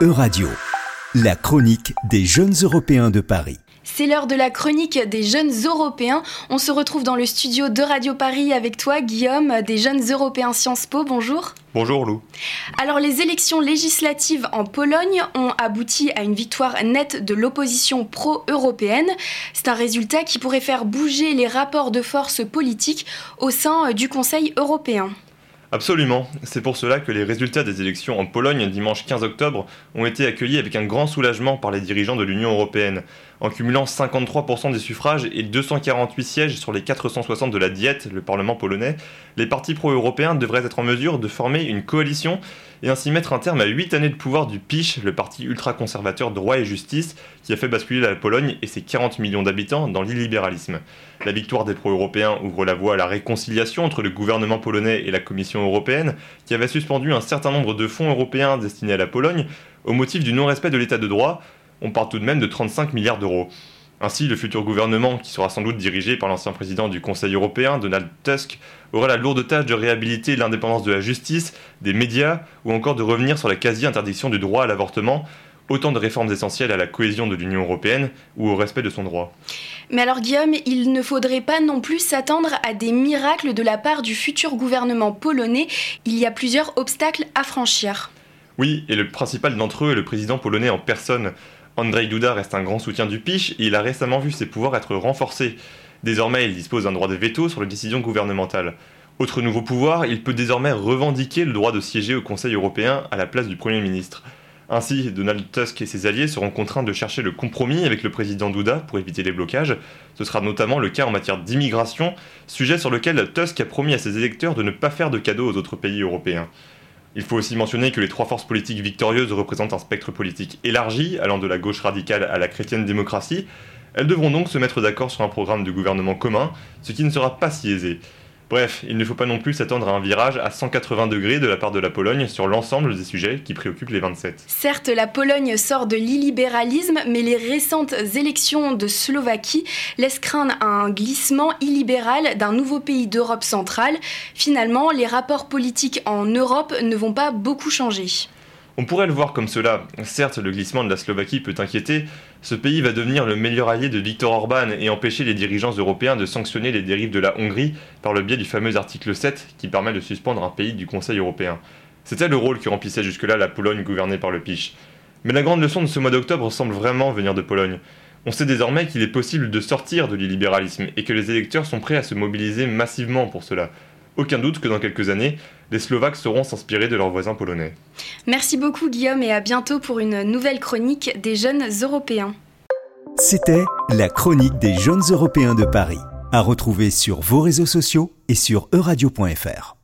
Euradio, la chronique des jeunes Européens de Paris. C'est l'heure de la chronique des jeunes Européens. On se retrouve dans le studio de Radio Paris avec toi, Guillaume, des jeunes Européens Sciences Po. Bonjour. Bonjour Lou. Alors les élections législatives en Pologne ont abouti à une victoire nette de l'opposition pro-européenne. C'est un résultat qui pourrait faire bouger les rapports de force politiques au sein du Conseil européen. Absolument. C'est pour cela que les résultats des élections en Pologne dimanche 15 octobre ont été accueillis avec un grand soulagement par les dirigeants de l'Union européenne. En cumulant 53% des suffrages et 248 sièges sur les 460 de la Diète, le Parlement polonais, les partis pro-européens devraient être en mesure de former une coalition et ainsi mettre un terme à 8 années de pouvoir du PiS, le parti ultra-conservateur droit et justice, qui a fait basculer la Pologne et ses 40 millions d'habitants dans l'illibéralisme. La victoire des pro-européens ouvre la voie à la réconciliation entre le gouvernement polonais et la Commission européenne, qui avait suspendu un certain nombre de fonds européens destinés à la Pologne au motif du non-respect de l'état de droit, on parle tout de même de 35 milliards d'euros. Ainsi, le futur gouvernement, qui sera sans doute dirigé par l'ancien président du Conseil européen, Donald Tusk, aura la lourde tâche de réhabiliter l'indépendance de la justice, des médias, ou encore de revenir sur la quasi-interdiction du droit à l'avortement, autant de réformes essentielles à la cohésion de l'Union européenne ou au respect de son droit. Mais alors Guillaume, il ne faudrait pas non plus s'attendre à des miracles de la part du futur gouvernement polonais. Il y a plusieurs obstacles à franchir. Oui, et le principal d'entre eux est le président polonais en personne. Andrzej Duda reste un grand soutien du PICH et il a récemment vu ses pouvoirs être renforcés. Désormais, il dispose d'un droit de veto sur les décisions gouvernementales. Autre nouveau pouvoir, il peut désormais revendiquer le droit de siéger au Conseil européen à la place du Premier ministre. Ainsi, Donald Tusk et ses alliés seront contraints de chercher le compromis avec le président Duda pour éviter les blocages. Ce sera notamment le cas en matière d'immigration, sujet sur lequel Tusk a promis à ses électeurs de ne pas faire de cadeaux aux autres pays européens. Il faut aussi mentionner que les trois forces politiques victorieuses représentent un spectre politique élargi, allant de la gauche radicale à la chrétienne démocratie. Elles devront donc se mettre d'accord sur un programme de gouvernement commun, ce qui ne sera pas si aisé. Bref, il ne faut pas non plus s'attendre à un virage à 180 degrés de la part de la Pologne sur l'ensemble des sujets qui préoccupent les 27. Certes, la Pologne sort de l'illibéralisme, mais les récentes élections de Slovaquie laissent craindre un glissement illibéral d'un nouveau pays d'Europe centrale. Finalement, les rapports politiques en Europe ne vont pas beaucoup changer. On pourrait le voir comme cela. Certes, le glissement de la Slovaquie peut inquiéter. Ce pays va devenir le meilleur allié de Viktor Orban et empêcher les dirigeants européens de sanctionner les dérives de la Hongrie par le biais du fameux article 7 qui permet de suspendre un pays du Conseil européen. C'était le rôle que remplissait jusque-là la Pologne gouvernée par le PiS. Mais la grande leçon de ce mois d'octobre semble vraiment venir de Pologne. On sait désormais qu'il est possible de sortir de l'illibéralisme et que les électeurs sont prêts à se mobiliser massivement pour cela. Aucun doute que dans quelques années, les Slovaques sauront s'inspirer de leurs voisins polonais. Merci beaucoup Guillaume et à bientôt pour une nouvelle chronique des jeunes européens. C'était la chronique des jeunes européens de Paris, à retrouver sur vos réseaux sociaux et sur euradio.fr.